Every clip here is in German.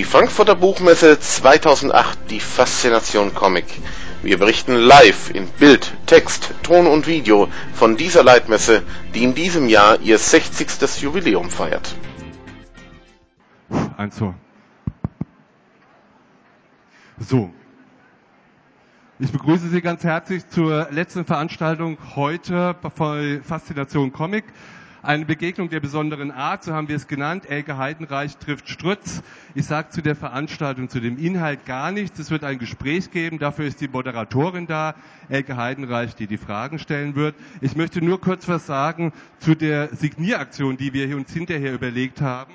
Die Frankfurter Buchmesse 2008, die Faszination Comic. Wir berichten live in Bild, Text, Ton und Video von dieser Leitmesse, die in diesem Jahr ihr 60. Jubiläum feiert. Eins so. So. Ich begrüße Sie ganz herzlich zur letzten Veranstaltung heute bei Faszination Comic. Eine Begegnung der besonderen Art, so haben wir es genannt. Elke Heidenreich trifft Strutz. Ich sage zu der Veranstaltung, zu dem Inhalt gar nichts. Es wird ein Gespräch geben. Dafür ist die Moderatorin da, Elke Heidenreich, die die Fragen stellen wird. Ich möchte nur kurz was sagen zu der Signieraktion, die wir uns hinterher überlegt haben.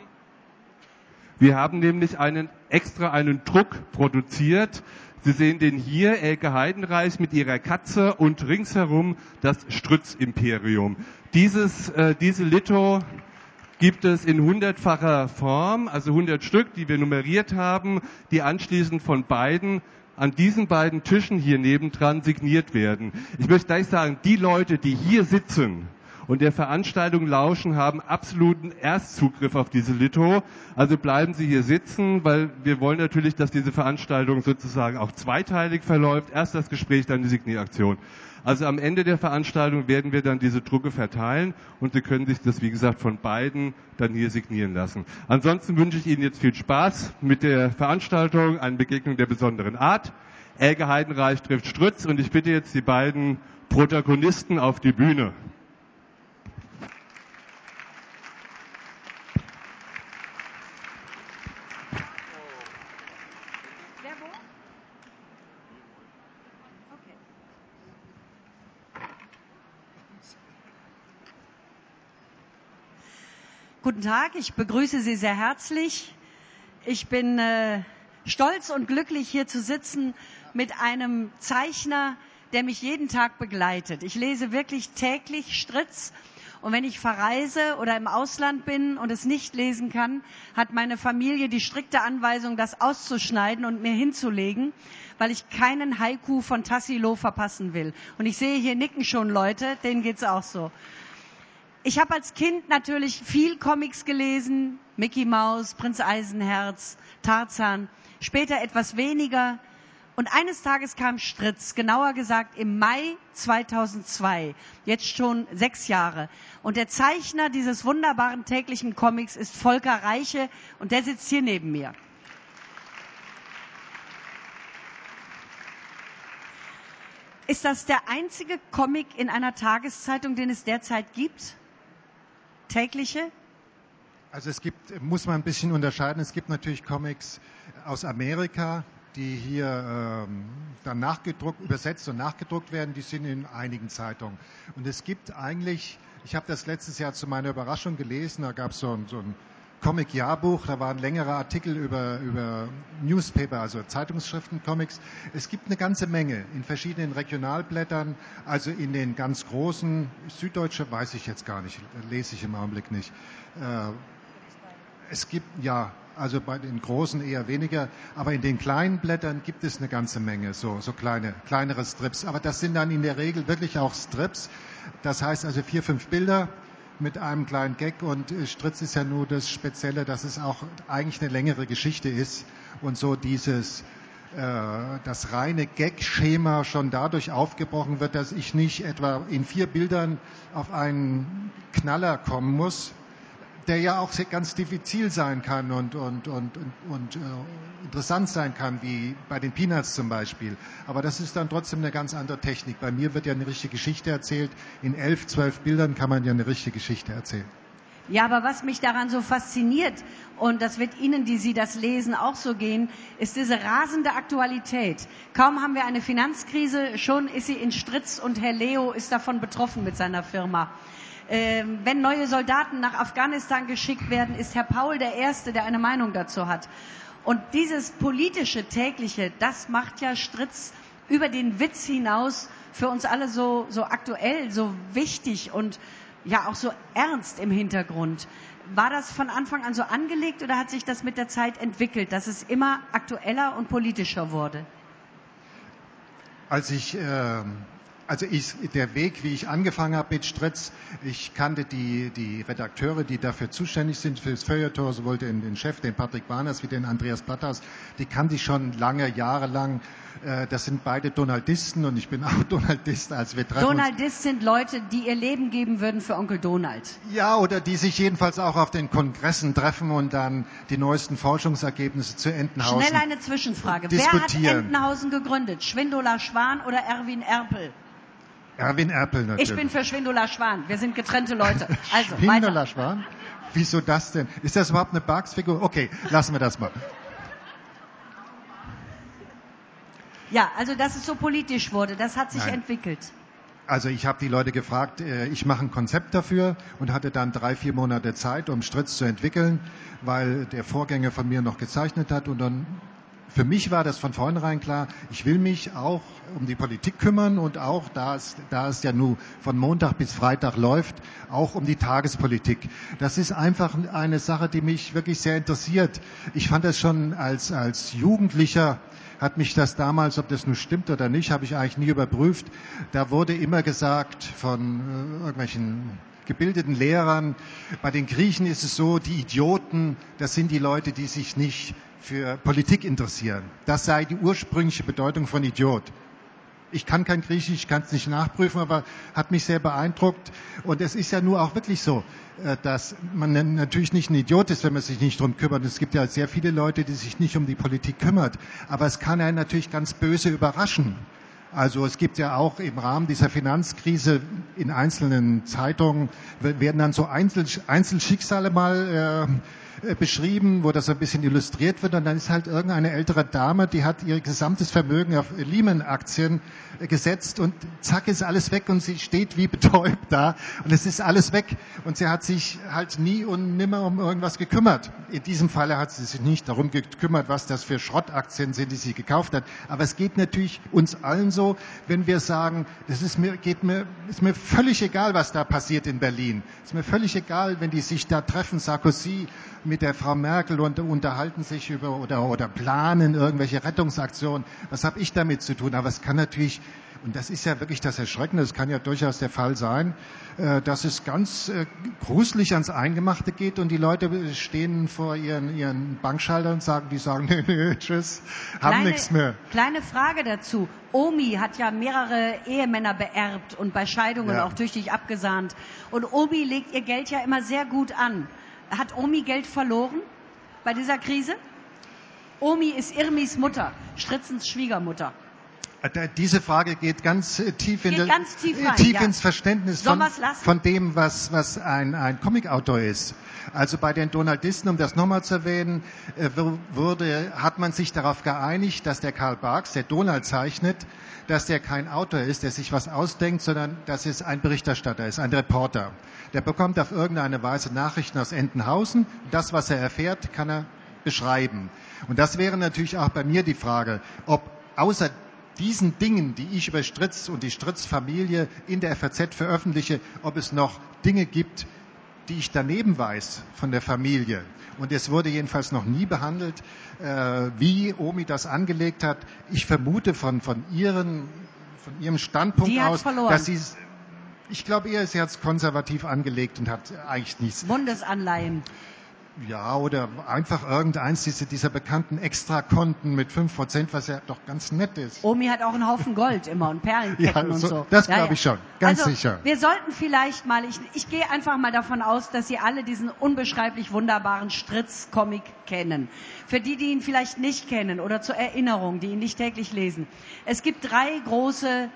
Wir haben nämlich einen extra einen Druck produziert. Sie sehen den hier, Elke Heidenreich mit ihrer Katze und ringsherum das Strütz-Imperium. Dieses, äh, diese Litho gibt es in hundertfacher Form, also 100 Stück, die wir nummeriert haben, die anschließend von beiden an diesen beiden Tischen hier nebendran signiert werden. Ich möchte gleich sagen, die Leute, die hier sitzen, und der Veranstaltung lauschen, haben absoluten Erstzugriff auf diese Litho. Also bleiben Sie hier sitzen, weil wir wollen natürlich, dass diese Veranstaltung sozusagen auch zweiteilig verläuft. Erst das Gespräch, dann die Signieraktion. Also am Ende der Veranstaltung werden wir dann diese Drucke verteilen und Sie können sich das, wie gesagt, von beiden dann hier signieren lassen. Ansonsten wünsche ich Ihnen jetzt viel Spaß mit der Veranstaltung, eine Begegnung der besonderen Art. Elke Heidenreich trifft Strütz und ich bitte jetzt die beiden Protagonisten auf die Bühne. Guten Tag, ich begrüße Sie sehr herzlich. Ich bin äh, stolz und glücklich, hier zu sitzen mit einem Zeichner, der mich jeden Tag begleitet. Ich lese wirklich täglich Stritz. Und wenn ich verreise oder im Ausland bin und es nicht lesen kann, hat meine Familie die strikte Anweisung, das auszuschneiden und mir hinzulegen, weil ich keinen Haiku von Tassilo verpassen will. Und ich sehe hier nicken schon Leute, denen geht's auch so. Ich habe als Kind natürlich viel Comics gelesen, Mickey Mouse, Prinz Eisenherz, Tarzan, später etwas weniger. Und eines Tages kam Stritz, genauer gesagt im Mai 2002, jetzt schon sechs Jahre. Und der Zeichner dieses wunderbaren täglichen Comics ist Volker Reiche und der sitzt hier neben mir. Ist das der einzige Comic in einer Tageszeitung, den es derzeit gibt? Tägliche? Also es gibt, muss man ein bisschen unterscheiden. Es gibt natürlich Comics aus Amerika, die hier ähm, dann nachgedruckt, übersetzt und nachgedruckt werden. Die sind in einigen Zeitungen. Und es gibt eigentlich, ich habe das letztes Jahr zu meiner Überraschung gelesen, da gab es so, so ein Comic-Jahrbuch, da waren längere Artikel über, über Newspaper, also Zeitungsschriften, Comics. Es gibt eine ganze Menge in verschiedenen Regionalblättern, also in den ganz großen, Süddeutsche weiß ich jetzt gar nicht, lese ich im Augenblick nicht. Äh, es gibt, ja, also bei den großen eher weniger, aber in den kleinen Blättern gibt es eine ganze Menge, so, so kleine, kleinere Strips. Aber das sind dann in der Regel wirklich auch Strips. Das heißt also vier, fünf Bilder, mit einem kleinen Gag. Und äh, Stritz ist ja nur das Spezielle, dass es auch eigentlich eine längere Geschichte ist und so dieses äh, das reine Gag-Schema schon dadurch aufgebrochen wird, dass ich nicht etwa in vier Bildern auf einen Knaller kommen muss, der ja auch ganz diffizil sein kann und, und, und, und, und äh, interessant sein kann, wie bei den Peanuts zum Beispiel. Aber das ist dann trotzdem eine ganz andere Technik. Bei mir wird ja eine richtige Geschichte erzählt. In elf, zwölf Bildern kann man ja eine richtige Geschichte erzählen. Ja, aber was mich daran so fasziniert, und das wird Ihnen, die Sie das lesen, auch so gehen, ist diese rasende Aktualität. Kaum haben wir eine Finanzkrise, schon ist sie in Stritz und Herr Leo ist davon betroffen mit seiner Firma. Ähm, wenn neue Soldaten nach Afghanistan geschickt werden, ist Herr Paul der Erste, der eine Meinung dazu hat. Und dieses politische tägliche, das macht ja Stritz über den Witz hinaus für uns alle so, so aktuell, so wichtig und ja auch so ernst im Hintergrund. War das von Anfang an so angelegt oder hat sich das mit der Zeit entwickelt, dass es immer aktueller und politischer wurde? Als ich äh, Also ich, der Weg, wie ich angefangen habe mit Stritz, ich kannte die, die Redakteure, die dafür zuständig sind, für das Feuilleton, sowohl den, den Chef, den Patrick Barners, wie den Andreas Platters, die kannte ich schon lange, jahrelang. Äh, das sind beide Donaldisten und ich bin auch Donaldist, als wir treffen Donaldist sind Leute, die ihr Leben geben würden für Onkel Donald. Ja, oder die sich jedenfalls auch auf den Kongressen treffen und dann die neuesten Forschungsergebnisse zu Entenhausen Schnell eine Zwischenfrage. Wer hat Entenhausen gegründet? Schwindola Schwan oder Erwin Erpel? Erwin Erpel natürlich. Ich bin für Schwindola Schwan. Wir sind getrennte Leute. Also, Schwindola weiter. Schwan? Wieso das denn? Ist das überhaupt eine Barks-Figur? Okay, lassen wir das mal. Ja, also dass es so politisch wurde, das hat sich Nein. entwickelt. Also ich habe die Leute gefragt, äh, ich mache ein Konzept dafür und hatte dann drei, vier Monate Zeit, um Stritz zu entwickeln, weil der Vorgänger von mir noch gezeichnet hat und dann für mich war das von vornherein klar, ich will mich auch um die Politik kümmern und auch, da es, da es ja nur von Montag bis Freitag läuft, auch um die Tagespolitik. Das ist einfach eine Sache, die mich wirklich sehr interessiert. Ich fand das schon als, als Jugendlicher, hat mich das damals, ob das nun stimmt oder nicht, habe ich eigentlich nie überprüft. Da wurde immer gesagt von äh, irgendwelchen gebildeten Lehrern, bei den Griechen ist es so, die Idioten, das sind die Leute, die sich nicht für Politik interessieren. Das sei die ursprüngliche Bedeutung von Idiot. Ich kann kein Griechisch, ich kann es nicht nachprüfen, aber hat mich sehr beeindruckt. Und es ist ja nur auch wirklich so, äh, dass man natürlich nicht ein Idiot ist, wenn man sich nicht drum kümmert. Es gibt ja sehr viele Leute, die sich nicht um die Politik kümmert. Aber es kann einen natürlich ganz böse überraschen. Also es gibt ja auch im Rahmen dieser Finanzkrise in einzelnen Zeitungen werden dann so Einzel Einzelschicksale mal äh, beschrieben, wo das ein bisschen illustriert wird. Und dann ist halt irgendeine ältere Dame, die hat ihr gesamtes Vermögen auf Lehman-Aktien gesetzt und zack ist alles weg und sie steht wie betäubt da und es ist alles weg und sie hat sich halt nie und nimmer um irgendwas gekümmert. In diesem Falle hat sie sich nicht darum gekümmert, was das für Schrottaktien sind, die sie gekauft hat. Aber es geht natürlich uns allen so, wenn wir sagen, das ist mir, geht mir, ist mir völlig egal, was da passiert in Berlin. Es ist mir völlig egal, wenn die sich da treffen, Sarkozy mit der Frau Merkel und unterhalten sich über oder, oder planen irgendwelche Rettungsaktionen. Was habe ich damit zu tun? Aber es kann natürlich und das ist ja wirklich das Erschreckende, es kann ja durchaus der Fall sein, äh, dass es ganz äh, gruselig ans Eingemachte geht und die Leute stehen vor ihren, ihren Bankschaltern und sagen, die sagen, nee, nee, tschüss, haben nichts mehr. Kleine Frage dazu. Omi hat ja mehrere Ehemänner beerbt und bei Scheidungen Ja. auch tüchtig abgesahnt. Und Omi legt ihr Geld ja immer sehr gut an. Hat Omi Geld verloren bei dieser Krise? Omi ist Irmis Mutter, Stritzens Schwiegermutter. Äh, Diese Frage geht ganz äh, tief, in Geht der- ganz tief äh, rein, tief ja. ins Verständnis von, von dem, was, was ein, ein Comicautor ist. Also bei den Donaldisten, um das nochmal zu erwähnen, äh, wur- wurde, hat man sich darauf geeinigt, dass der Karl Barks, der Donald zeichnet, dass der kein Autor ist, der sich was ausdenkt, sondern dass es ein Berichterstatter ist, ein Reporter. Der bekommt auf irgendeine Weise Nachrichten aus Entenhausen. Das, was er erfährt, kann er beschreiben. Und das wäre natürlich auch bei mir die Frage, ob außer diesen Dingen, die ich über Stritz und die Stritz-Familie in der FAZ veröffentliche, ob es noch Dinge gibt, die ich daneben weiß von der Familie. Und es wurde jedenfalls noch nie behandelt, äh, wie Omi das angelegt hat. Ich vermute von, von, ihren, von ihrem Standpunkt aus, verloren. dass sie ich glaube eher, sie hat es konservativ angelegt und hat eigentlich nichts Bundesanleihen. Ja, oder einfach irgendeins dieser, dieser bekannten Extrakonten mit 5%, was ja doch ganz nett ist. Omi hat auch einen Haufen Gold immer und Perlenketten Ja, und so- so. das glaub ich schon, ganz also, sicher. Wir sollten vielleicht mal, ich, ich gehe einfach mal davon aus, dass Sie alle diesen unbeschreiblich wunderbaren Stritz-Comic kennen. Für die, die ihn vielleicht nicht kennen oder zur Erinnerung, die ihn nicht täglich lesen. Es gibt drei große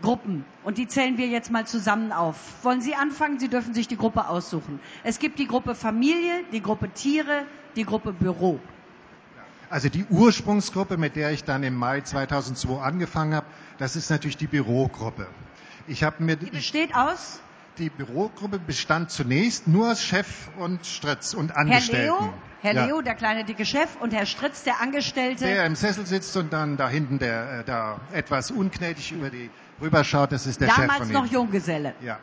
Gruppen und die zählen wir jetzt mal zusammen auf. Wollen Sie anfangen? Sie dürfen sich die Gruppe aussuchen. Es gibt die Gruppe Familie, die Gruppe Tiere, die Gruppe Büro. Also die Ursprungsgruppe, mit der ich dann im Mai 2002 angefangen habe, das ist natürlich die Bürogruppe. Ich habe mir Die besteht aus die Bürogruppe bestand zunächst nur aus Chef und Stritz und Herr Angestellten. Leo, Herr Ja. Leo, der kleine dicke Chef, und Herr Stritz, der Angestellte. Der im Sessel sitzt und dann da hinten der äh, da etwas ungnädig über die rüberschaut, das ist der Chef damals noch. Junggeselle. Ja.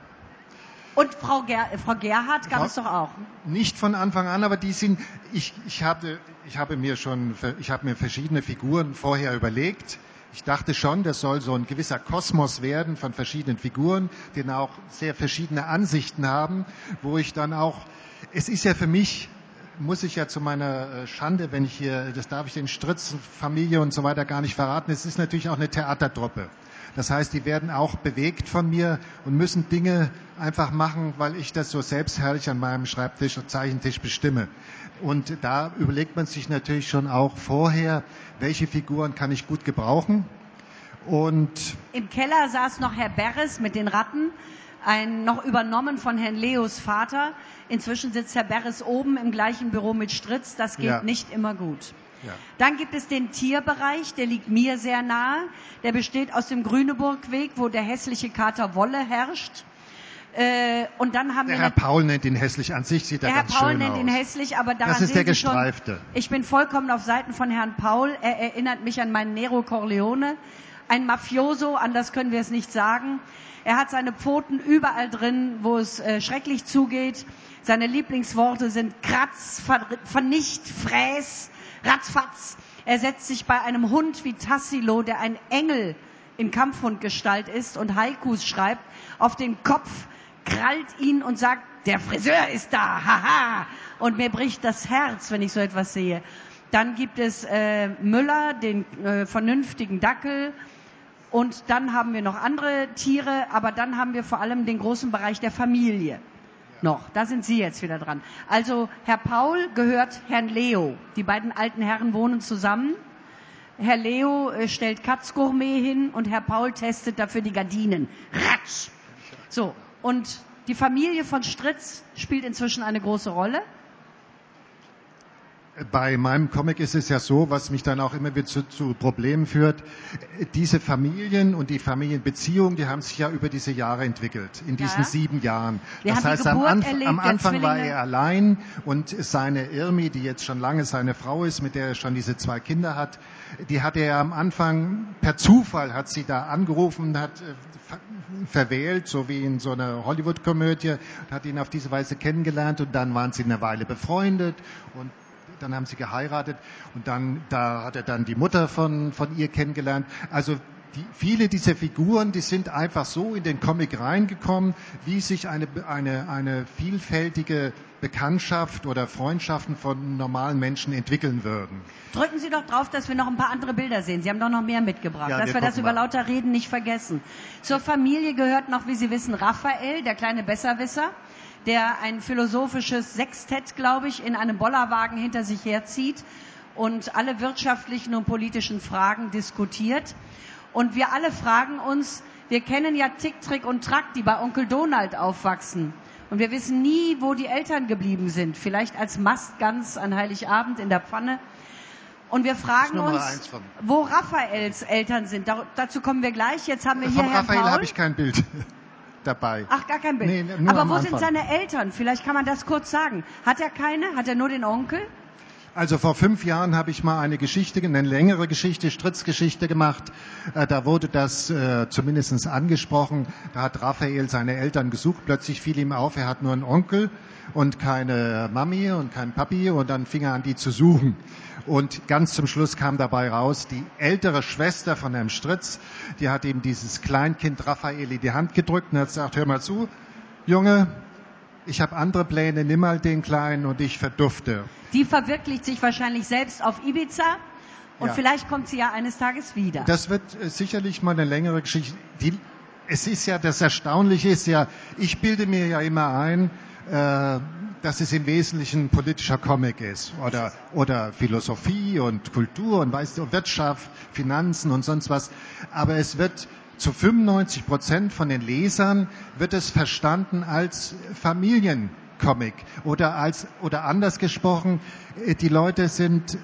Und Frau, Ger Frau Gerhard gab Frau- es doch auch. Nicht von Anfang an, aber die sind, ich, ich, hatte, ich habe mir schon, ich habe mir verschiedene Figuren vorher überlegt, Ich dachte schon, das soll so ein gewisser Kosmos werden von verschiedenen Figuren, die dann auch sehr verschiedene Ansichten haben, wo ich dann auch, es ist ja für mich, muss ich ja zu meiner äh, Schande, wenn ich hier, das darf ich den Stritz, Familie und so weiter gar nicht verraten, es ist natürlich auch eine Theatertruppe. Das heißt, die werden auch bewegt von mir und müssen Dinge einfach machen, weil ich das so selbstherrlich an meinem Schreibtisch und Zeichentisch bestimme. Und da überlegt man sich natürlich schon auch vorher, welche Figuren kann ich gut gebrauchen. Und Im Keller saß noch Herr Berres mit den Ratten, ein, noch übernommen von Herrn Leos Vater. Inzwischen sitzt Herr Berres oben im gleichen Büro mit Stritz. Das geht Ja. nicht immer gut. Ja, Dann gibt es den Tierbereich, der liegt mir sehr nahe. Der besteht aus dem Grüneburgweg, wo der hässliche Kater Wolle herrscht. Äh, und dann haben der wir Herr Paul nennt ihn hässlich. An sich sieht er der Herr ganz Paul schön nennt aus. ihn hässlich, aber daran Das ist der Sie schon, Gestreifte. ich bin vollkommen auf Seiten von Herrn Paul. Er erinnert mich an meinen Nero Corleone. Ein Mafioso, anders können wir es nicht sagen. Er hat seine Pfoten überall drin, wo es äh, schrecklich zugeht. Seine Lieblingsworte sind Kratz, Ver Vernicht, Fräß, Ratzfatz. Er setzt sich bei einem Hund wie Tassilo, der ein Engel in Kampfhundgestalt ist und Haikus schreibt, auf den Kopf, krallt ihn und sagt, der Friseur ist da, haha. Und mir bricht das Herz, wenn ich so etwas sehe. Dann gibt es äh, Müller, den äh, vernünftigen Dackel. Und dann haben wir noch andere Tiere, aber dann haben wir vor allem den großen Bereich der Familie. Noch, da sind Sie jetzt wieder dran. Also Herr Paul gehört Herrn Leo. Die beiden alten Herren wohnen zusammen. Herr Leo äh, stellt Katzgourmet hin und Herr Paul testet dafür die Gardinen. Ratsch! So, und die Familie von Stritz spielt inzwischen eine große Rolle. Bei meinem Comic ist es ja so, was mich dann auch immer wieder zu, zu Problemen führt. Diese Familien und die Familienbeziehungen, die haben sich ja über diese Jahre entwickelt, in diesen Ja. sieben Jahren. Wir das heißt, am, Anf erlebt am Anfang war er allein und seine Irmi, die jetzt schon lange seine Frau ist, mit der er schon diese zwei Kinder hat, die hat er am Anfang per Zufall hat sie da angerufen, hat äh, ver verwählt, so wie in so einer Hollywood-Komödie, hat ihn auf diese Weise kennengelernt und dann waren sie eine Weile befreundet und dann haben sie geheiratet und dann da hat er dann die Mutter von von ihr kennengelernt. Also die, viele dieser Figuren, die sind einfach so in den Comic reingekommen, wie sich eine eine eine vielfältige Bekanntschaft oder Freundschaften von normalen Menschen entwickeln würden. Drücken Sie doch drauf, dass wir noch ein paar andere Bilder sehen. Sie haben doch noch mehr mitgebracht, Ja, dass wir das über mal. lauter Reden nicht vergessen. Zur Familie gehört noch, wie Sie wissen, Raphael, der kleine Besserwisser, der ein philosophisches Sextett, glaube ich, in einem Bollerwagen hinter sich herzieht und alle wirtschaftlichen und politischen Fragen diskutiert. Und wir alle fragen uns, wir kennen ja Tick, Trick und Track, die bei Onkel Donald aufwachsen. Und wir wissen nie, wo die Eltern geblieben sind. Vielleicht als Mastgans an Heiligabend in der Pfanne. Und wir fragen uns, wo Raphaels Eltern sind. Dar dazu kommen wir gleich. Jetzt haben wir hier Von Herrn Raphael Paul. habe ich kein Bild dabei. Ach, gar kein Bild. Nee, Aber wo sind Anfang. seine Eltern? Vielleicht kann man das kurz sagen. Hat er keine? Hat er nur den Onkel? Also vor fünf Jahren habe ich mal eine Geschichte, eine längere Geschichte, Stritzgeschichte gemacht. Äh, Da wurde das äh, zumindest angesprochen. Da hat Raphael seine Eltern gesucht. Plötzlich fiel ihm auf, er hat nur einen Onkel und keine Mami und keinen Papi. Und dann fing er an, die zu suchen. Und ganz zum Schluss kam dabei raus, die ältere Schwester von Herrn Stritz, die hat ihm dieses Kleinkind Raphael in die Hand gedrückt und hat gesagt, hör mal zu, Junge, ich habe andere Pläne, nimm mal den Kleinen und ich verdufte. Die verwirklicht sich wahrscheinlich selbst auf Ibiza. Und Ja. vielleicht kommt sie ja eines Tages wieder. Das wird äh, sicherlich mal eine längere Geschichte. Die, es ist ja, das Erstaunliche ist ja, ich bilde mir ja immer ein, äh, dass es im Wesentlichen ein politischer Comic ist oder, oder Philosophie und Kultur und weißt du, Wirtschaft, Finanzen und sonst was. Aber es wird zu 95 Prozent von den Lesern wird es verstanden als Familiencomic oder als, oder anders gesprochen, äh, die Leute sind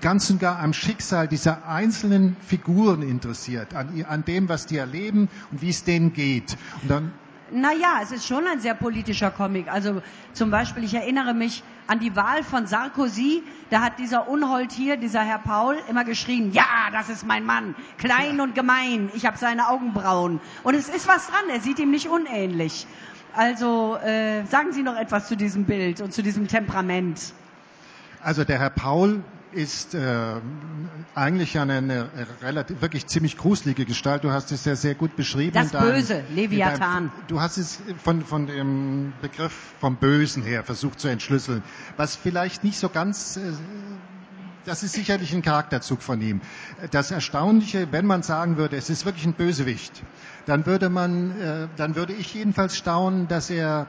ganz und gar am Schicksal dieser einzelnen Figuren interessiert, an, an dem, was die erleben und wie es denen geht. Und dann, Naja, es ist schon ein sehr politischer Comic. Also zum Beispiel, ich erinnere mich an die Wahl von Sarkozy. Da hat dieser Unhold hier, dieser Herr Paul, immer geschrien, ja, das ist mein Mann, klein und gemein, ich habe seine Augenbrauen. Und es ist was dran, er sieht ihm nicht unähnlich. Also äh, sagen Sie noch etwas zu diesem Bild und zu diesem Temperament. also der Herr Paul ist äh, eigentlich eine, eine relativ wirklich ziemlich gruselige Gestalt. Du hast es ja sehr gut beschrieben. Das deinem, Böse, Leviathan. Deinem, du hast es von, von dem Begriff vom Bösen her versucht zu entschlüsseln, was vielleicht nicht so ganz äh, das ist sicherlich ein Charakterzug von ihm. Das Erstaunliche, wenn man sagen würde, es ist wirklich ein Bösewicht, dann würde man, äh, dann würde ich jedenfalls staunen, dass er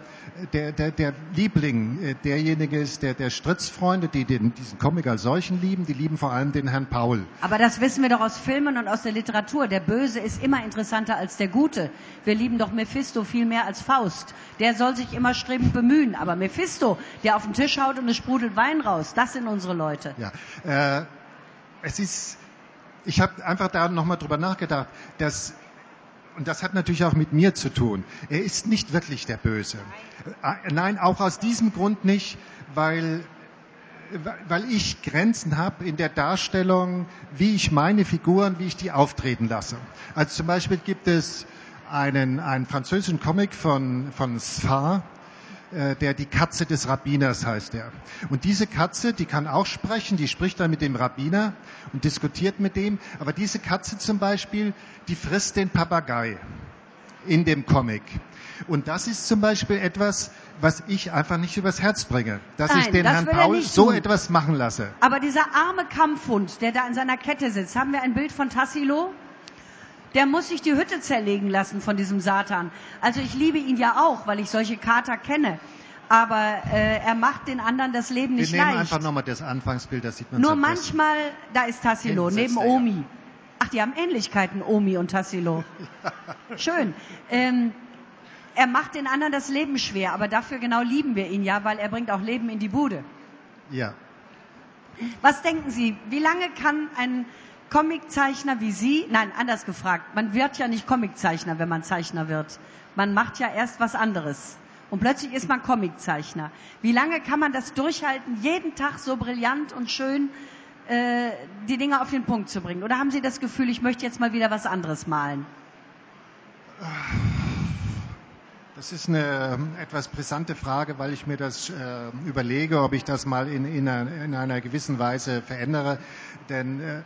der, der, der Liebling, äh, derjenige ist, der, der Stritzfreunde, die den, diesen Comic als solchen lieben, die lieben vor allem den Herrn Paul. Aber das wissen wir doch aus Filmen und aus der Literatur. Der Böse ist immer interessanter als der Gute. Wir lieben doch Mephisto viel mehr als Faust. Der soll sich immer strebend bemühen. Aber Mephisto, der auf den Tisch haut und es sprudelt Wein raus, das sind unsere Leute. Ja, äh, es ist, ich habe einfach da nochmal drüber nachgedacht, dass und das hat natürlich auch mit mir zu tun. Er ist nicht wirklich der Böse. Äh, nein, auch aus diesem Grund nicht, weil, weil ich Grenzen habe in der Darstellung, wie ich meine Figuren, wie ich die auftreten lasse. Also zum Beispiel gibt es einen, einen französischen Comic von, von Sfar, der die Katze des Rabbiners heißt er. Und diese Katze, die kann auch sprechen, die spricht dann mit dem Rabbiner und diskutiert mit dem. Aber diese Katze zum Beispiel, die frisst den Papagei in dem Comic. Und das ist zum Beispiel etwas, was ich einfach nicht übers Herz bringe, dass Nein, ich den Herrn Paul so etwas machen lasse. Aber dieser arme Kampfhund, der da in seiner Kette sitzt, haben wir ein Bild von Tassilo? Der muss sich die Hütte zerlegen lassen von diesem Satan. Also ich liebe ihn ja auch, weil ich solche Kater kenne. Aber äh, er macht den anderen das Leben nicht Wir nehmen leicht. einfach nochmal das Anfangsbild, das sieht man Nur manchmal, da ist Tassilo, neben Omi. Ach, die haben Ähnlichkeiten, Omi und Tassilo. Schön. Ähm, er macht den anderen das Leben schwer, aber dafür genau lieben wir ihn ja, weil er bringt auch Leben in die Bude. Ja. Was denken Sie, wie lange kann ein Comiczeichner wie Sie, nein, anders gefragt, man wird ja nicht Comiczeichner, wenn man Zeichner wird. Man macht ja erst was anderes. Und plötzlich ist man Comiczeichner. Wie lange kann man das durchhalten, jeden Tag so brillant und schön äh, die Dinge auf den Punkt zu bringen? Oder haben Sie das Gefühl, ich möchte jetzt mal wieder was anderes malen? Das ist eine ähm, etwas brisante Frage, weil ich mir das äh, überlege, ob ich das mal in, in, einer, in einer gewissen Weise verändere. Denn äh,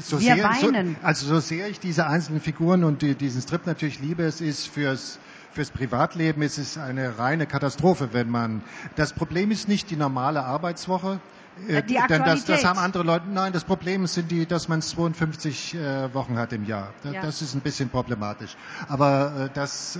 so Wir sehr, weinen. So, also so sehr ich diese einzelnen Figuren und die, diesen Strip natürlich liebe, es ist fürs Fürs Privatleben ist es eine reine Katastrophe, wenn man. Das Problem ist nicht die normale Arbeitswoche. Äh, die denn das, das haben andere Leute. Nein, das Problem sind die, dass man 52 äh, Wochen hat im Jahr. Das, ja. das ist ein bisschen problematisch. Aber äh, das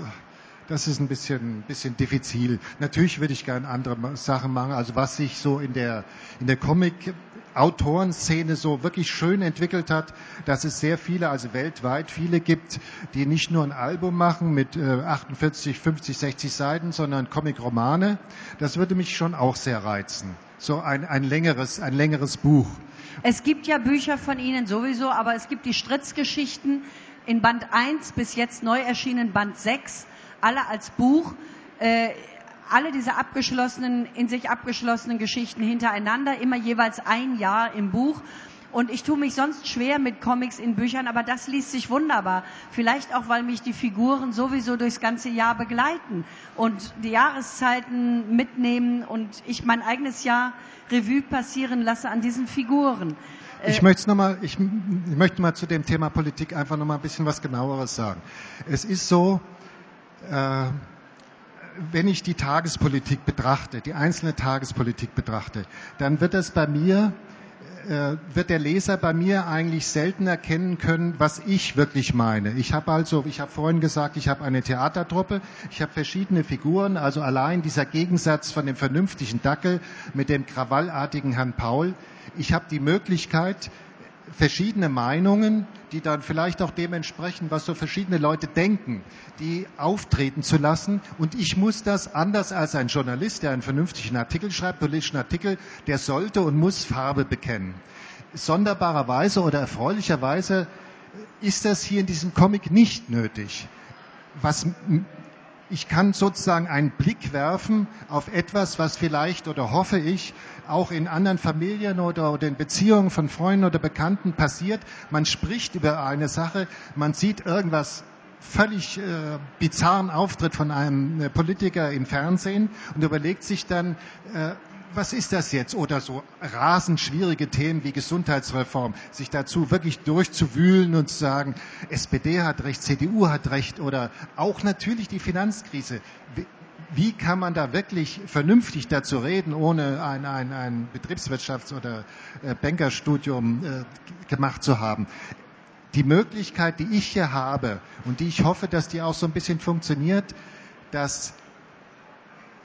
das ist ein bisschen, bisschen diffizil. Natürlich würde ich gerne andere Sachen machen. Also was sich so in der, in der Comic Autorenszene so wirklich schön entwickelt hat, dass es sehr viele, also weltweit viele gibt, die nicht nur ein Album machen mit äh, 48, 50, 60 Seiten, sondern Comic-Romane. Das würde mich schon auch sehr reizen. So ein, ein längeres, ein längeres Buch. Es gibt ja Bücher von Ihnen sowieso, aber es gibt die Stritzgeschichten in Band 1 bis jetzt neu erschienen Band 6, alle als Buch. Äh, alle diese abgeschlossenen, in sich abgeschlossenen Geschichten hintereinander, immer jeweils ein Jahr im Buch. Und ich tue mich sonst schwer mit Comics in Büchern, aber das liest sich wunderbar. Vielleicht auch, weil mich die Figuren sowieso durchs ganze Jahr begleiten und die Jahreszeiten mitnehmen und ich mein eigenes Jahr Revue passieren lasse an diesen Figuren. Ich möchte noch mal, ich, ich möchte mal zu dem Thema Politik einfach noch mal ein bisschen was genaueres sagen. Es ist so, äh, wenn ich die Tagespolitik betrachte, die einzelne Tagespolitik betrachte, dann wird es bei mir, äh, wird der Leser bei mir eigentlich selten erkennen können, was ich wirklich meine. Ich habe also, ich habe vorhin gesagt, ich habe eine Theatertruppe, ich habe verschiedene Figuren, also allein dieser Gegensatz von dem vernünftigen Dackel mit dem krawallartigen Herrn Paul. Ich habe die Möglichkeit, verschiedene Meinungen, die dann vielleicht auch dementsprechend, was so verschiedene Leute denken, die auftreten zu lassen. Und ich muss das anders als ein Journalist, der einen vernünftigen Artikel schreibt, politischen Artikel, der sollte und muss Farbe bekennen. Sonderbarerweise oder erfreulicherweise ist das hier in diesem Comic nicht nötig. Was ich kann sozusagen einen Blick werfen auf etwas, was vielleicht oder hoffe ich auch in anderen Familien oder, oder in Beziehungen von Freunden oder Bekannten passiert. Man spricht über eine Sache, man sieht irgendwas völlig äh, bizarren Auftritt von einem äh, Politiker im Fernsehen und überlegt sich dann, äh, was ist das jetzt? Oder so rasend schwierige Themen wie Gesundheitsreform, sich dazu wirklich durchzuwühlen und zu sagen, SPD hat recht, CDU hat recht oder auch natürlich die Finanzkrise. Wie kann man da wirklich vernünftig dazu reden, ohne ein, ein, ein Betriebswirtschafts- oder äh, Bankerstudium äh, gemacht zu haben? Die Möglichkeit, die ich hier habe und die ich hoffe, dass die auch so ein bisschen funktioniert, dass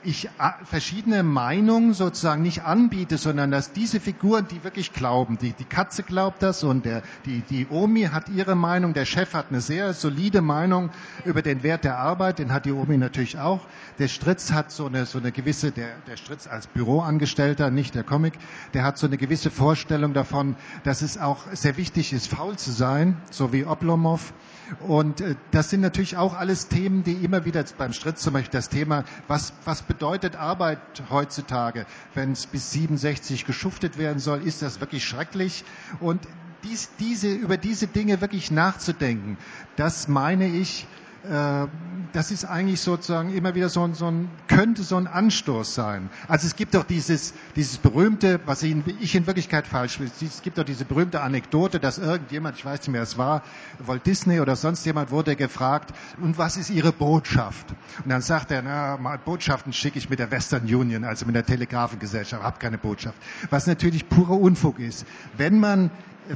ich verschiedene Meinungen sozusagen nicht anbiete, sondern dass diese Figuren, die wirklich glauben, die, die Katze glaubt das und der, die, die Omi hat ihre Meinung, der Chef hat eine sehr solide Meinung über den Wert der Arbeit, den hat die Omi natürlich auch. Der Stritz hat so eine, so eine gewisse, der, der Stritz als Büroangestellter, nicht der Comic, der hat so eine gewisse Vorstellung davon, dass es auch sehr wichtig ist, faul zu sein, so wie Oblomov und äh, das sind natürlich auch alles Themen, die immer wieder beim Stritt zum Beispiel das Thema, was, was bedeutet Arbeit heutzutage? Wenn es bis 67 geschuftet werden soll, ist das wirklich schrecklich. Und dies, diese, über diese Dinge wirklich nachzudenken, das meine ich, das ist eigentlich sozusagen immer wieder so ein, so ein, könnte so ein Anstoß sein. Also es gibt doch dieses, dieses berühmte, was ich in, ich in Wirklichkeit falsch will, es gibt doch diese berühmte Anekdote, dass irgendjemand, ich weiß nicht mehr, es war Walt Disney oder sonst jemand, wurde gefragt, und was ist Ihre Botschaft? Und dann sagt er, na, Botschaften schicke ich mit der Western Union, also mit der Telegrafengesellschaft, habe keine Botschaft. Was natürlich purer Unfug ist. Wenn man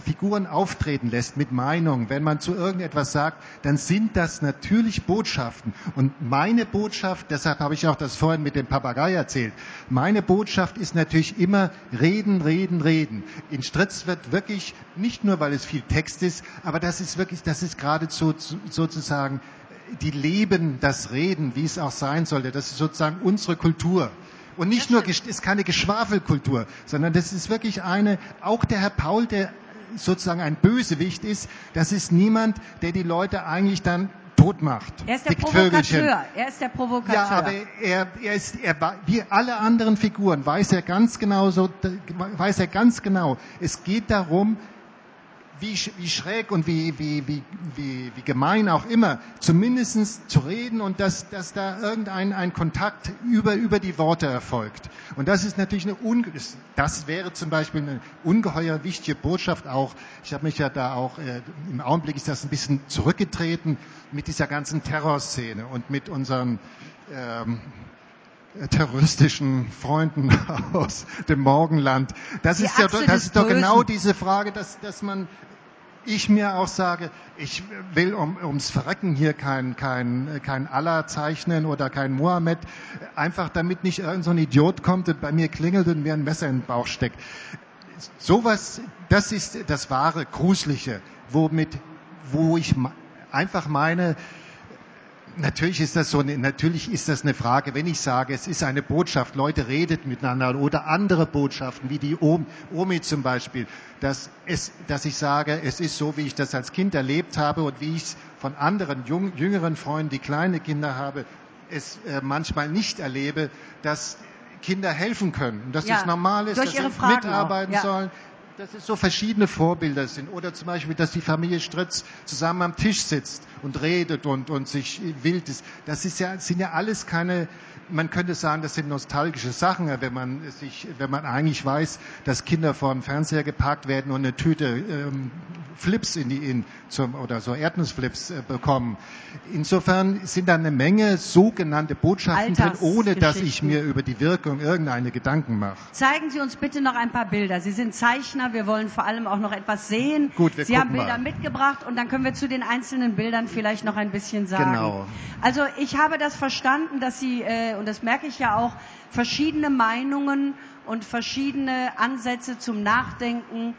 Figuren auftreten lässt mit Meinung, wenn man zu irgendetwas sagt, dann sind das natürlich Botschaften. Und meine Botschaft, deshalb habe ich auch das vorhin mit dem Papagei erzählt, meine Botschaft ist natürlich immer reden, reden, reden. In Stritz wird wirklich, nicht nur weil es viel Text ist, aber das ist wirklich, das ist geradezu sozusagen, die leben das Reden, wie es auch sein sollte. Das ist sozusagen unsere Kultur. Und nicht nur, ist keine Geschwafelkultur, sondern das ist wirklich eine, auch der Herr Paul, der sozusagen ein Bösewicht ist, das ist niemand, der die Leute eigentlich dann tot macht. Er ist der Provokateur. Er ist der Provokateur. Ja, aber er, er ist, er, wie alle anderen Figuren weiß er ganz genau so, weiß er ganz genau. Es geht darum, wie, wie schräg und wie, wie, wie, wie, wie gemein auch immer, zumindest zu reden und dass, dass da irgendein ein Kontakt über, über die Worte erfolgt. Und das ist natürlich eine, unge das wäre zum Beispiel eine ungeheuer wichtige Botschaft auch. Ich habe mich ja da auch, äh, im Augenblick ist das ein bisschen zurückgetreten mit dieser ganzen Terrorszene und mit unseren, ähm, terroristischen Freunden aus dem Morgenland. Das, ist, ja, das ist doch genau diese Frage, dass, dass man ich mir auch sage, ich will um, ums Verrecken hier kein, kein, kein Allah zeichnen oder kein Mohammed, einfach damit nicht irgendein so Idiot kommt und bei mir klingelt und mir ein Messer in den Bauch steckt. Sowas, das ist das wahre Gruselige, womit, wo ich einfach meine, Natürlich ist das so eine, natürlich ist das eine Frage, wenn ich sage, es ist eine Botschaft, Leute redet miteinander oder andere Botschaften, wie die Omi zum Beispiel, dass es, dass ich sage, es ist so, wie ich das als Kind erlebt habe und wie ich es von anderen jung, jüngeren Freunden, die kleine Kinder habe, es äh, manchmal nicht erlebe, dass Kinder helfen können, dass ja, es normal ist, dass sie mitarbeiten ja. sollen, dass es so verschiedene Vorbilder sind. Oder zum Beispiel, dass die Familie Stritz zusammen am Tisch sitzt und redet und, und sich wild ist. Das ist ja, sind ja alles keine, man könnte sagen, das sind nostalgische Sachen, wenn man sich, wenn man eigentlich weiß, dass Kinder vor dem Fernseher geparkt werden und eine Tüte ähm, Flips in die, in, zum, oder so Erdnussflips äh, bekommen. Insofern sind da eine Menge sogenannte Botschaften drin, ohne dass ich mir über die Wirkung irgendeine Gedanken mache. Zeigen Sie uns bitte noch ein paar Bilder. Sie sind Zeichner, wir wollen vor allem auch noch etwas sehen. Gut, wir Sie haben Bilder mal. mitgebracht und dann können wir zu den einzelnen Bildern vielleicht noch ein bisschen sagen. Genau. Also ich habe das verstanden, dass Sie, äh, und das merke ich ja auch, verschiedene Meinungen und verschiedene Ansätze zum Nachdenken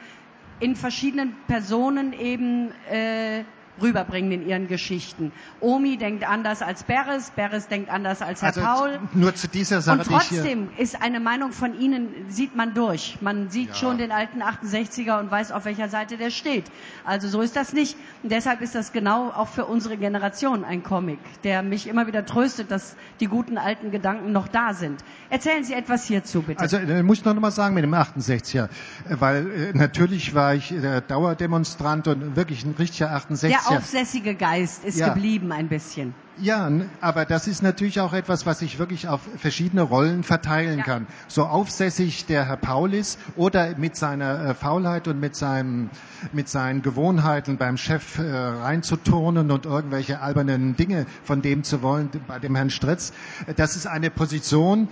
in verschiedenen Personen eben äh, rüberbringen in ihren Geschichten. Omi denkt anders als Beres, Beres denkt anders als Herr also Paul. Nur zu dieser Sache. Und trotzdem ist eine Meinung von Ihnen, sieht man durch. Man sieht ja. schon den alten 68er und weiß, auf welcher Seite der steht. Also so ist das nicht. Und deshalb ist das genau auch für unsere Generation ein Comic, der mich immer wieder tröstet, dass die guten alten Gedanken noch da sind. Erzählen Sie etwas hierzu, bitte. Also äh, muss ich noch mal sagen mit dem 68er, weil äh, natürlich war ich äh, Dauerdemonstrant und wirklich ein richtiger 68er Der aufsässige Geist ist Ja. geblieben ein bisschen. Ja, aber das ist natürlich auch etwas, was sich wirklich auf verschiedene Rollen verteilen Ja. kann. So aufsässig der Herr Paul ist oder mit seiner äh, Faulheit und mit, seinem, mit seinen Gewohnheiten beim Chef äh, reinzuturnen und irgendwelche albernen Dinge von dem zu wollen, bei dem Herrn Stritz, äh, das ist eine Position,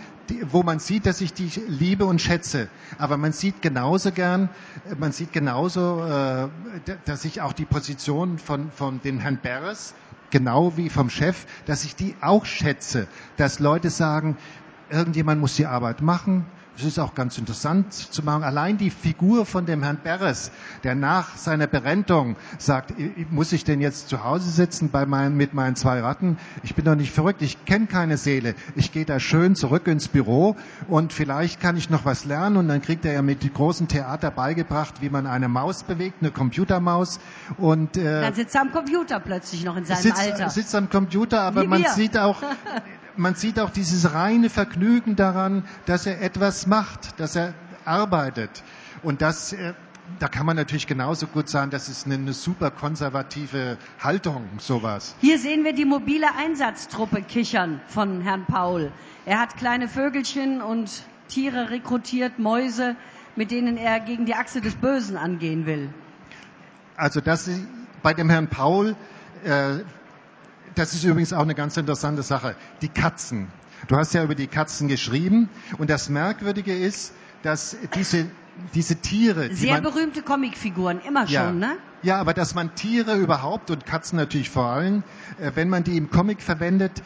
wo man sieht, dass ich die liebe und schätze. Aber man sieht genauso gern, äh, man sieht genauso, äh, dass ich auch die Position von, von den Herrn Beres, genau wie vom Chef, dass ich die auch schätze, dass Leute sagen, irgendjemand muss die Arbeit machen. Es ist auch ganz interessant zu machen. Allein die Figur von dem Herrn Beres, der nach seiner Berentung sagt, "I- I- muss ich denn jetzt zu Hause sitzen bei meinen, mit meinen zwei Ratten? Ich bin doch nicht verrückt. Ich kenne keine Seele. Ich gehe da schön zurück ins Büro und vielleicht kann ich noch was lernen und dann kriegt er ja mit großem Theater beigebracht, wie man eine Maus bewegt, eine Computermaus und äh, Dann sitzt er am Computer plötzlich noch in seinem sitzt, Alter. sitzt am Computer, aber man sieht auch, man sieht auch dieses reine Vergnügen daran, dass er etwas macht, dass er arbeitet. Und das, äh, da kann man natürlich genauso gut sagen, das ist eine, eine super konservative Haltung, sowas. Hier sehen wir die mobile Einsatztruppe kichern von Herrn Paul. Er hat kleine Vögelchen und Tiere rekrutiert, Mäuse, mit denen er gegen die Achse des Bösen angehen will. Also das bei dem Herrn Paul, äh, das ist übrigens auch eine ganz interessante Sache. Die Katzen. Du hast ja über die Katzen geschrieben und das Merkwürdige ist, dass diese, diese Tiere, Sehr man, berühmte Comicfiguren, immer ja, schon, ne? ja, aber dass man Tiere überhaupt und Katzen natürlich vor allem, äh, wenn man die im Comic verwendet,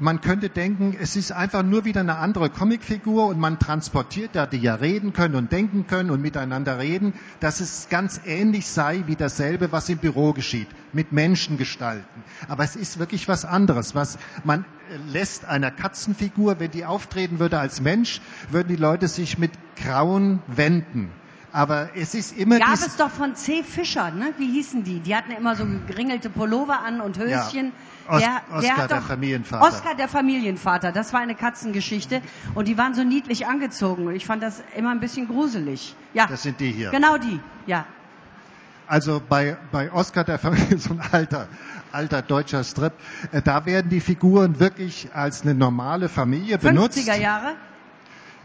man könnte denken, es ist einfach nur wieder eine andere Comicfigur und man transportiert da, die ja reden können und denken können und miteinander reden, dass es ganz ähnlich sei wie dasselbe, was im Büro geschieht, mit Menschengestalten. Aber es ist wirklich was anderes. Was man lässt einer Katzenfigur, wenn die auftreten würde als Mensch, würden die Leute sich mit Grauen wenden. Aber es ist immer Gab es doch von C. Fischer, ne? Wie hießen die? Die hatten immer so geringelte Pullover an und Höschen. Os- der, Oskar, hat der Familienvater. Oskar, der Familienvater. Das war eine Katzengeschichte. Und die waren so niedlich angezogen. Und ich fand das immer ein bisschen gruselig. Ja, Das sind die hier. genau die. Ja. Also bei, bei Oscar der Familie, so ein alter, alter deutscher Strip, äh, da werden die Figuren wirklich als eine normale Familie benutzt. 50er Jahre?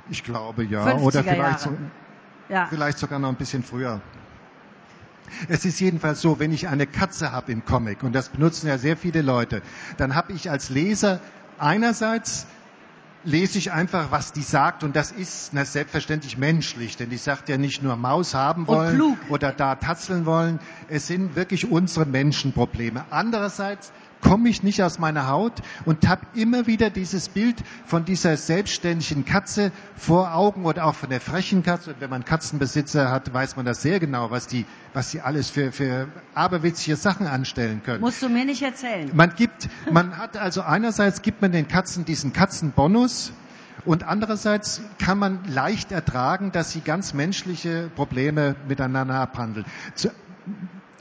Ich glaube ja. 50er Oder vielleicht, Jahre. so, Ja. vielleicht sogar noch ein bisschen früher. Es ist jedenfalls so, wenn ich eine Katze habe im Comic, und das benutzen ja sehr viele Leute, dann habe ich als Leser einerseits lese ich einfach, was die sagt, und das ist na, selbstverständlich menschlich, denn die sagt ja nicht nur Maus haben wollen oder da tatzeln wollen, es sind wirklich unsere Menschenprobleme. Andererseits komme ich nicht aus meiner Haut und habe immer wieder dieses Bild von dieser selbstständigen Katze vor Augen oder auch von der frechen Katze. Und wenn man Katzenbesitzer hat, weiß man das sehr genau, was die, was die alles für, für aberwitzige Sachen anstellen können. Musst du mir nicht erzählen. Man gibt, man hat also einerseits gibt man den Katzen diesen Katzenbonus und andererseits kann man leicht ertragen, dass sie ganz menschliche Probleme miteinander abhandeln. Zu,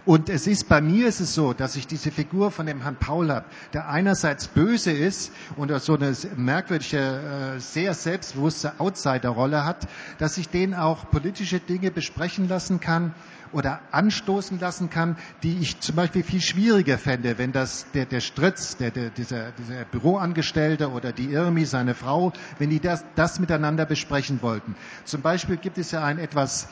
und es ist bei mir ist es so, dass ich diese Figur von dem Herrn Paul habe, der einerseits böse ist und so eine merkwürdige, äh, sehr selbstbewusste Outsider-Rolle hat, dass ich den auch politische Dinge besprechen lassen kann oder anstoßen lassen kann, die ich zum Beispiel viel schwieriger fände, wenn das der, der Stritz, der, der, dieser, dieser Büroangestellte oder die Irmi, seine Frau, wenn die das, das miteinander besprechen wollten. Zum Beispiel gibt es ja ein etwas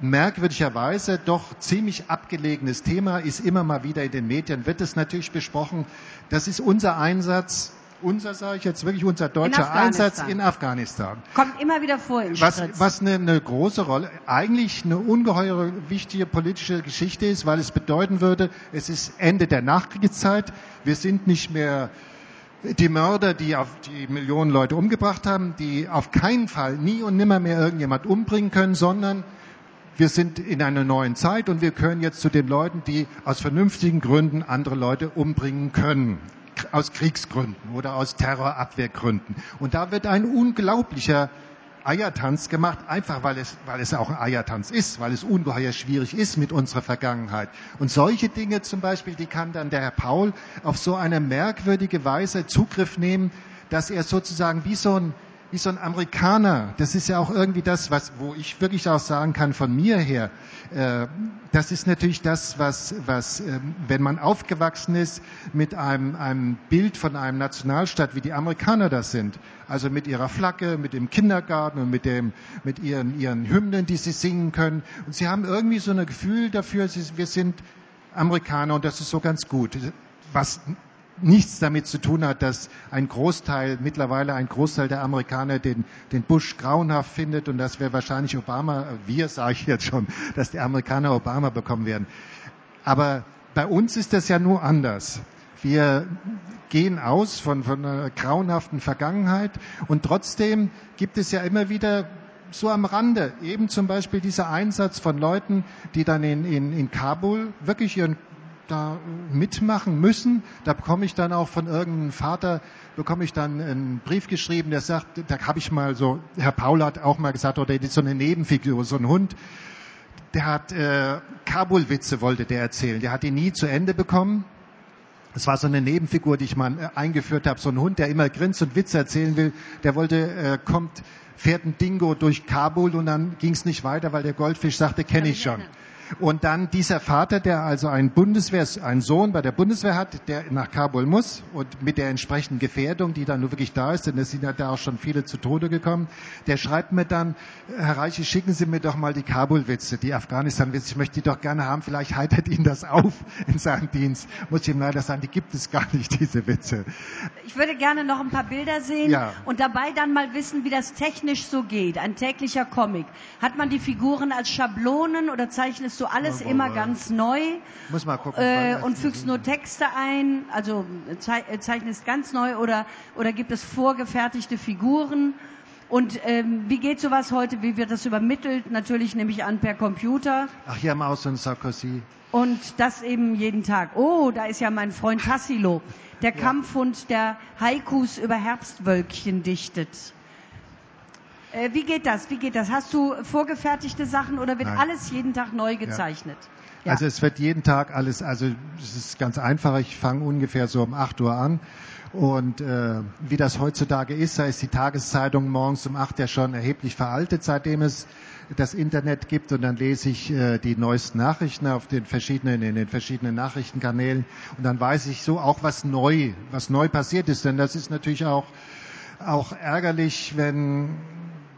merkwürdigerweise doch ziemlich abgelegenes Thema, ist immer mal wieder in den Medien, wird es natürlich besprochen. Das ist unser Einsatz, unser sage ich jetzt wirklich, unser deutscher Afghanistan. Einsatz in Afghanistan. Kommt immer wieder vor in Was, was eine, eine große Rolle, eigentlich eine ungeheure wichtige politische Geschichte ist, weil es bedeuten würde, es ist Ende der Nachkriegszeit. Wir sind nicht mehr die Mörder, die auf die Millionen Leute umgebracht haben, die auf keinen Fall nie und nimmer mehr irgendjemand umbringen können, sondern wir sind in einer neuen Zeit und wir können jetzt zu den Leuten, die aus vernünftigen Gründen andere Leute umbringen können. Aus Kriegsgründen oder aus Terrorabwehrgründen. Und da wird ein unglaublicher Eiertanz gemacht, einfach weil es, weil es auch ein Eiertanz ist, weil es ungeheuer schwierig ist mit unserer Vergangenheit. Und solche Dinge zum Beispiel, die kann dann der Herr Paul auf so eine merkwürdige Weise Zugriff nehmen, dass er sozusagen wie so ein, wie so ein Amerikaner. Das ist ja auch irgendwie das, was, wo ich wirklich auch sagen kann von mir her. Äh, das ist natürlich das, was, was, äh, wenn man aufgewachsen ist mit einem, einem Bild von einem Nationalstaat, wie die Amerikaner das sind, also mit ihrer Flagge, mit dem Kindergarten und mit dem, mit ihren, ihren Hymnen, die sie singen können. Und sie haben irgendwie so ein Gefühl dafür, sie, wir sind Amerikaner und das ist so ganz gut. Was nichts damit zu tun hat, dass ein Großteil, mittlerweile ein Großteil der Amerikaner den, den Bush grauenhaft findet und dass wir wahrscheinlich Obama, wir sage ich jetzt schon, dass die Amerikaner Obama bekommen werden. Aber bei uns ist das ja nur anders. Wir gehen aus von, von einer grauenhaften Vergangenheit und trotzdem gibt es ja immer wieder so am Rande, eben zum Beispiel dieser Einsatz von Leuten, die dann in, in, in Kabul wirklich ihren da mitmachen müssen. Da bekomme ich dann auch von irgendeinem Vater, bekomme ich dann einen Brief geschrieben, der sagt, da habe ich mal so, Herr Paul hat auch mal gesagt, oder so eine Nebenfigur, so ein Hund, der hat äh, Kabul-Witze wollte der erzählen. Der hat die nie zu Ende bekommen. Das war so eine Nebenfigur, die ich mal äh, eingeführt habe. So ein Hund, der immer grinst und Witze erzählen will. Der wollte, äh, kommt, fährt ein Dingo durch Kabul und dann ging es nicht weiter, weil der Goldfisch sagte, kenne ich schon. Und dann dieser Vater, der also ein Bundeswehr, einen Sohn bei der Bundeswehr hat, der nach Kabul muss und mit der entsprechenden Gefährdung, die dann nur wirklich da ist, denn es sind ja da auch schon viele zu Tode gekommen, der schreibt mir dann, Herr Reiche, schicken Sie mir doch mal die Kabul-Witze, die Afghanistan-Witze, ich möchte die doch gerne haben, vielleicht heitert Ihnen das auf in seinem Dienst. Muss ich ihm leider sagen, die gibt es gar nicht, diese Witze. Ich würde gerne noch ein paar Bilder sehen ja. und dabei dann mal wissen, wie das technisch so geht. Ein täglicher Comic. Hat man die Figuren als Schablonen oder zeichnet zeichnest du alles oh, immer ganz neu Muss mal gucken, äh, und fügst nur Texte ein, also äh, zeichnest ganz neu oder, oder gibt es vorgefertigte Figuren? Und ähm, wie geht sowas heute? Wie wird das übermittelt? Natürlich nehme ich an per Computer. Ach, hier Maus und Sarkozy. Und das eben jeden Tag. Oh, da ist ja mein Freund Tassilo, der ja. Kampfhund, der Haikus über Herbstwölkchen dichtet. Äh, wie geht das? Wie geht das? Hast du vorgefertigte Sachen oder wird Nein. alles jeden Tag neu gezeichnet? Ja. Also es wird jeden Tag alles, also es ist ganz einfach, ich fange ungefähr so um 8 Uhr an und äh, wie das heutzutage ist, da ist die Tageszeitung morgens um 8 ja schon erheblich veraltet, seitdem es das Internet gibt und dann lese ich äh, die neuesten Nachrichten auf den verschiedenen, in den verschiedenen Nachrichtenkanälen und dann weiß ich so auch, was neu, was neu passiert ist, denn das ist natürlich auch auch ärgerlich, wenn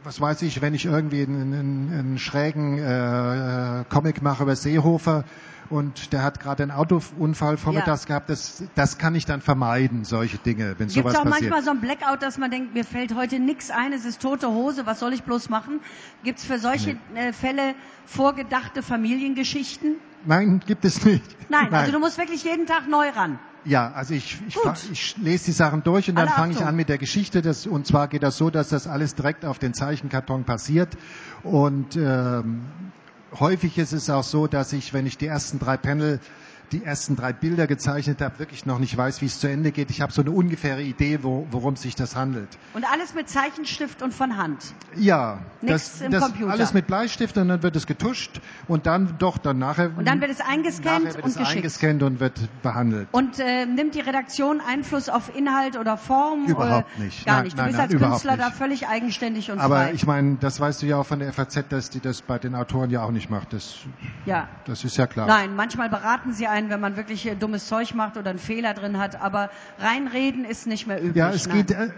was weiß ich, wenn ich irgendwie einen, einen, einen schrägen äh, Comic mache über Seehofer und der hat gerade einen Autounfall vormittags ja. gehabt, das, das kann ich dann vermeiden, solche Dinge, wenn Gibt's sowas passiert. Gibt es auch manchmal so ein Blackout, dass man denkt, mir fällt heute nichts ein, es ist tote Hose, was soll ich bloß machen? Gibt es für solche nee. äh, Fälle vorgedachte Familiengeschichten? Nein, gibt es nicht. Nein, Nein, also du musst wirklich jeden Tag neu ran. Ja, also ich, ich, ich lese die Sachen durch und dann fange ich an mit der Geschichte. Das, und zwar geht das so, dass das alles direkt auf den Zeichenkarton passiert. Und ähm, häufig ist es auch so, dass ich, wenn ich die ersten drei Panel die ersten drei Bilder gezeichnet habe, wirklich noch nicht weiß, wie es zu Ende geht. Ich habe so eine ungefähre Idee, wo, worum sich das handelt. Und alles mit Zeichenstift und von Hand? Ja. Nichts das, im das Computer? Alles mit Bleistift und dann wird es getuscht und dann doch, dann nachher... Und dann wird es eingescannt wird und es geschickt? eingescannt und wird behandelt. Und äh, nimmt die Redaktion Einfluss auf Inhalt oder Form? Überhaupt nicht. Gar nein, nicht. Du nein, bist nein, als Künstler da völlig eigenständig und Aber frei. ich meine, das weißt du ja auch von der FAZ, dass die das bei den Autoren ja auch nicht macht. Das, ja. das ist ja klar. Nein, manchmal beraten sie einen, wenn man wirklich dummes Zeug macht oder einen Fehler drin hat, aber reinreden ist nicht mehr üblich. Ja, es geht, äh,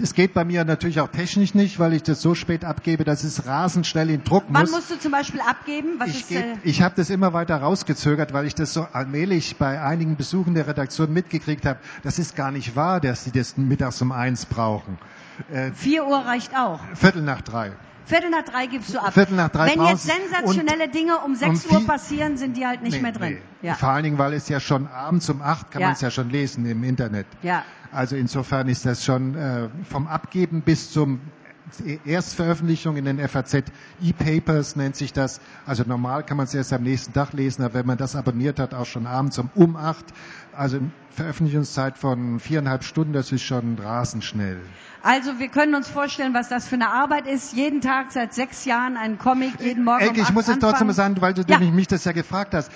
es geht bei mir natürlich auch technisch nicht, weil ich das so spät abgebe, dass es rasend schnell in Druck Wann muss. Wann musst du zum Beispiel abgeben? Was ich äh ich habe das immer weiter rausgezögert, weil ich das so allmählich bei einigen Besuchen der Redaktion mitgekriegt habe. Das ist gar nicht wahr, dass sie das mittags um eins brauchen. Äh, Vier Uhr reicht auch. Viertel nach drei. Viertel nach drei gibst du ab. Viertel nach drei Wenn jetzt sensationelle Dinge um sechs um Uhr passieren, sind die halt nicht nee, mehr drin. Nee. Ja. Vor allen Dingen, weil es ja schon abends um acht kann ja. man es ja schon lesen im Internet. Ja. Also insofern ist das schon äh, vom Abgeben bis zum Erstveröffentlichung in den FAZ E-Papers nennt sich das. Also normal kann man es erst am nächsten Tag lesen, aber wenn man das abonniert hat, auch schon abends um, um acht. Also Veröffentlichungszeit von viereinhalb Stunden, das ist schon rasend schnell. Also wir können uns vorstellen, was das für eine Arbeit ist. Jeden Tag seit sechs Jahren ein Comic, jeden Morgen Elke, um ich muss es trotzdem sagen, weil du ja. mich das ja gefragt hast.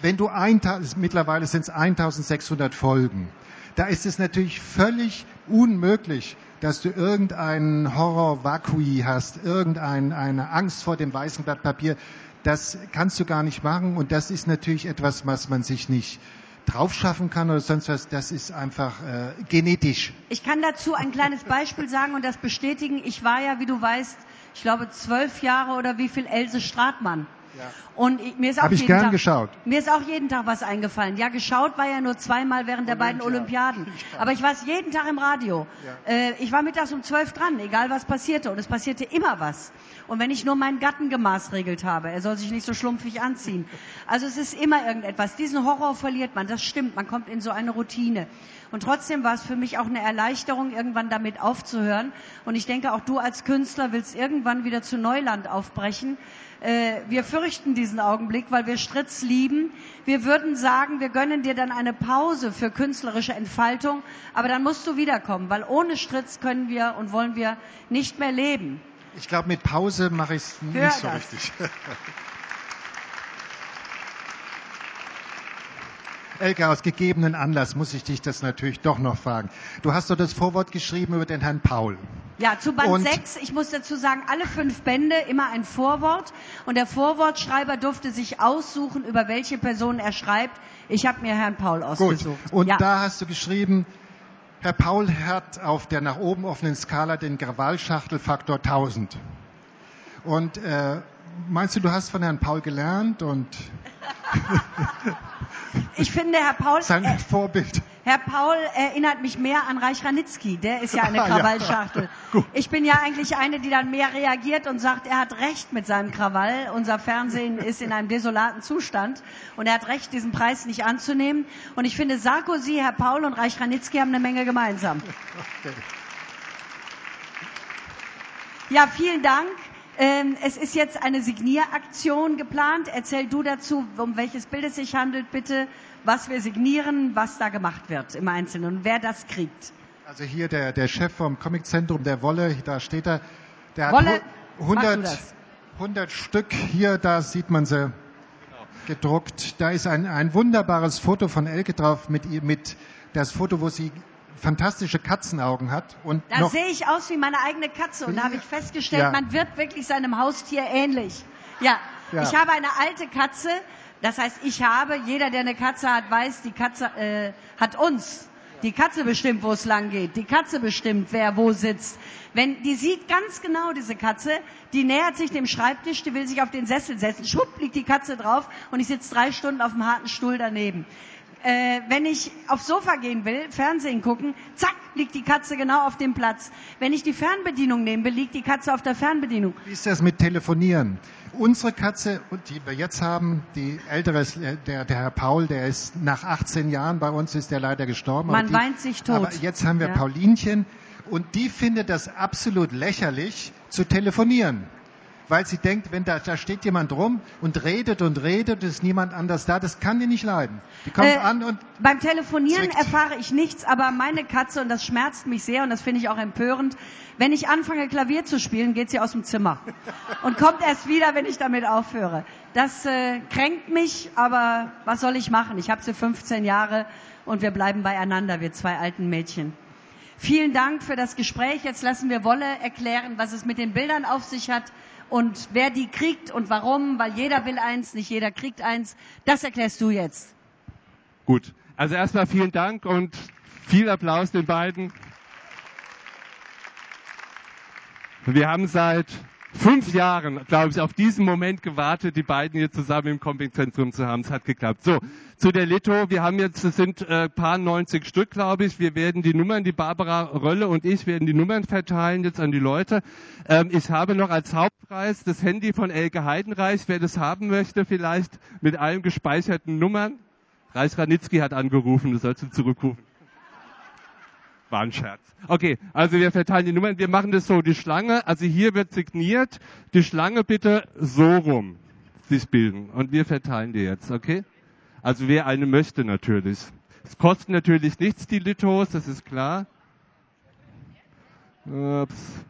Wenn du ein, mittlerweile sind es 1600 Folgen. Da ist es natürlich völlig unmöglich, dass du irgendeinen Horror-Vakui hast, irgendeine Angst vor dem weißen Blatt Papier. Das kannst du gar nicht machen und das ist natürlich etwas, was man sich nicht draufschaffen kann oder sonst was, das ist einfach äh, genetisch. Ich kann dazu ein kleines Beispiel sagen und das bestätigen. Ich war ja, wie du weißt, ich glaube zwölf Jahre oder wie viel Else Stratmann. Ja. Und ich, mir ist auch Hab ich jeden gern Tag, geschaut. Mir ist auch jeden Tag was eingefallen. Ja, geschaut war ja nur zweimal während der beiden Olympiaden. Aber ich war es jeden Tag im Radio. Ja. Äh, ich war mittags um zwölf dran, egal was passierte. Und es passierte immer was. Und wenn ich nur meinen Gatten gemaßregelt habe, er soll sich nicht so schlumpfig anziehen. Also es ist immer irgendetwas. Diesen Horror verliert man, das stimmt. Man kommt in so eine Routine. Und trotzdem war es für mich auch eine Erleichterung, irgendwann damit aufzuhören. Und ich denke, auch du als Künstler willst irgendwann wieder zu Neuland aufbrechen. Äh, wir fürchten diesen Augenblick, weil wir Stritz lieben. Wir würden sagen, wir gönnen dir dann eine Pause für künstlerische Entfaltung, aber dann musst du wiederkommen, weil ohne Stritz können wir und wollen wir nicht mehr leben. Ich glaube, mit Pause mache ich es nicht so das. richtig. Elke, aus gegebenen Anlass muss ich dich das natürlich doch noch fragen. Du hast doch das Vorwort geschrieben über den Herrn Paul. Ja, zu Band und 6, ich muss dazu sagen, alle fünf Bände immer ein Vorwort. Und der Vorwortschreiber durfte sich aussuchen, über welche Person er schreibt. Ich habe mir Herrn Paul ausgesucht. Gut. Und ja. da hast du geschrieben, Herr Paul hat auf der nach oben offenen Skala den Krawallschachtelfaktor 1000. Und äh, meinst du, du hast von Herrn Paul gelernt und Ich finde, Herr Paul. Sein äh, Vorbild. Herr Paul erinnert mich mehr an Reich Ranitzky. Der ist ja eine Krawallschachtel. ja, ich bin ja eigentlich eine, die dann mehr reagiert und sagt, er hat recht mit seinem Krawall. Unser Fernsehen ist in einem desolaten Zustand und er hat recht, diesen Preis nicht anzunehmen. Und ich finde, Sarkozy, Herr Paul und Reich Ranitzky haben eine Menge gemeinsam. Okay. Ja, vielen Dank. Ähm, es ist jetzt eine Signieraktion geplant. Erzähl du dazu, um welches Bild es sich handelt, bitte, was wir signieren, was da gemacht wird im Einzelnen und wer das kriegt. Also hier der, der Chef vom Comiczentrum, der Wolle, da steht er, der Wolle, hat 100, 100 Stück, hier, da sieht man sie gedruckt. Da ist ein, ein wunderbares Foto von Elke drauf mit, mit das Foto, wo sie fantastische Katzenaugen hat. Und da sehe ich aus wie meine eigene Katze und da habe ich festgestellt, ja. man wird wirklich seinem Haustier ähnlich. Ja. ja. ich habe eine alte Katze. Das heißt, ich habe, jeder, der eine Katze hat, weiß, die Katze äh, hat uns. Die Katze bestimmt, wo es lang geht. Die Katze bestimmt, wer wo sitzt. Wenn, die sieht ganz genau, diese Katze, die nähert sich dem Schreibtisch, die will sich auf den Sessel setzen. Schwupp liegt die Katze drauf und ich sitze drei Stunden auf dem harten Stuhl daneben äh, wenn ich aufs Sofa gehen will, Fernsehen gucken, zack, liegt die Katze genau auf dem Platz. Wenn ich die Fernbedienung nehmen will, liegt die Katze auf der Fernbedienung. Wie ist das mit Telefonieren? Unsere Katze, die wir jetzt haben, die ältere, äh, der, der Herr Paul, der ist nach 18 Jahren bei uns, ist der leider gestorben. Man die, weint sich tot. Aber jetzt haben wir ja. Paulinchen und die findet das absolut lächerlich zu telefonieren weil sie denkt, wenn da, da steht jemand rum und redet und redet, ist niemand anders da, das kann die nicht leiden. Die kommt äh, an und beim Telefonieren zwickt. erfahre ich nichts, aber meine Katze und das schmerzt mich sehr und das finde ich auch empörend. Wenn ich anfange Klavier zu spielen, geht sie aus dem Zimmer und kommt erst wieder, wenn ich damit aufhöre. Das äh, kränkt mich, aber was soll ich machen? Ich habe sie 15 Jahre und wir bleiben beieinander, wir zwei alten Mädchen. Vielen Dank für das Gespräch. Jetzt lassen wir Wolle erklären, was es mit den Bildern auf sich hat und wer die kriegt und warum, weil jeder will eins, nicht jeder kriegt eins, das erklärst du jetzt. Gut, also erstmal vielen Dank und viel Applaus den beiden. Wir haben seit fünf Jahren, glaube ich, auf diesen Moment gewartet, die beiden hier zusammen im Campingzentrum zu haben. Es hat geklappt. So, zu der Lito. Wir haben jetzt, es sind äh, paar 90 Stück, glaube ich. Wir werden die Nummern, die Barbara Rölle und ich werden die Nummern verteilen jetzt an die Leute. Ähm, ich habe noch als Hauptpreis das Handy von Elke Heidenreich. Wer das haben möchte, vielleicht mit allen gespeicherten Nummern. Reis Ranitzky hat angerufen, du sollst ihn zurückrufen. War ein Scherz. Okay, also wir verteilen die Nummern. Wir machen das so, die Schlange, also hier wird signiert, die Schlange bitte so rum sich bilden. Und wir verteilen die jetzt, okay? Also wer eine möchte natürlich. Es kostet natürlich nichts, die Litos, das ist klar. Ups.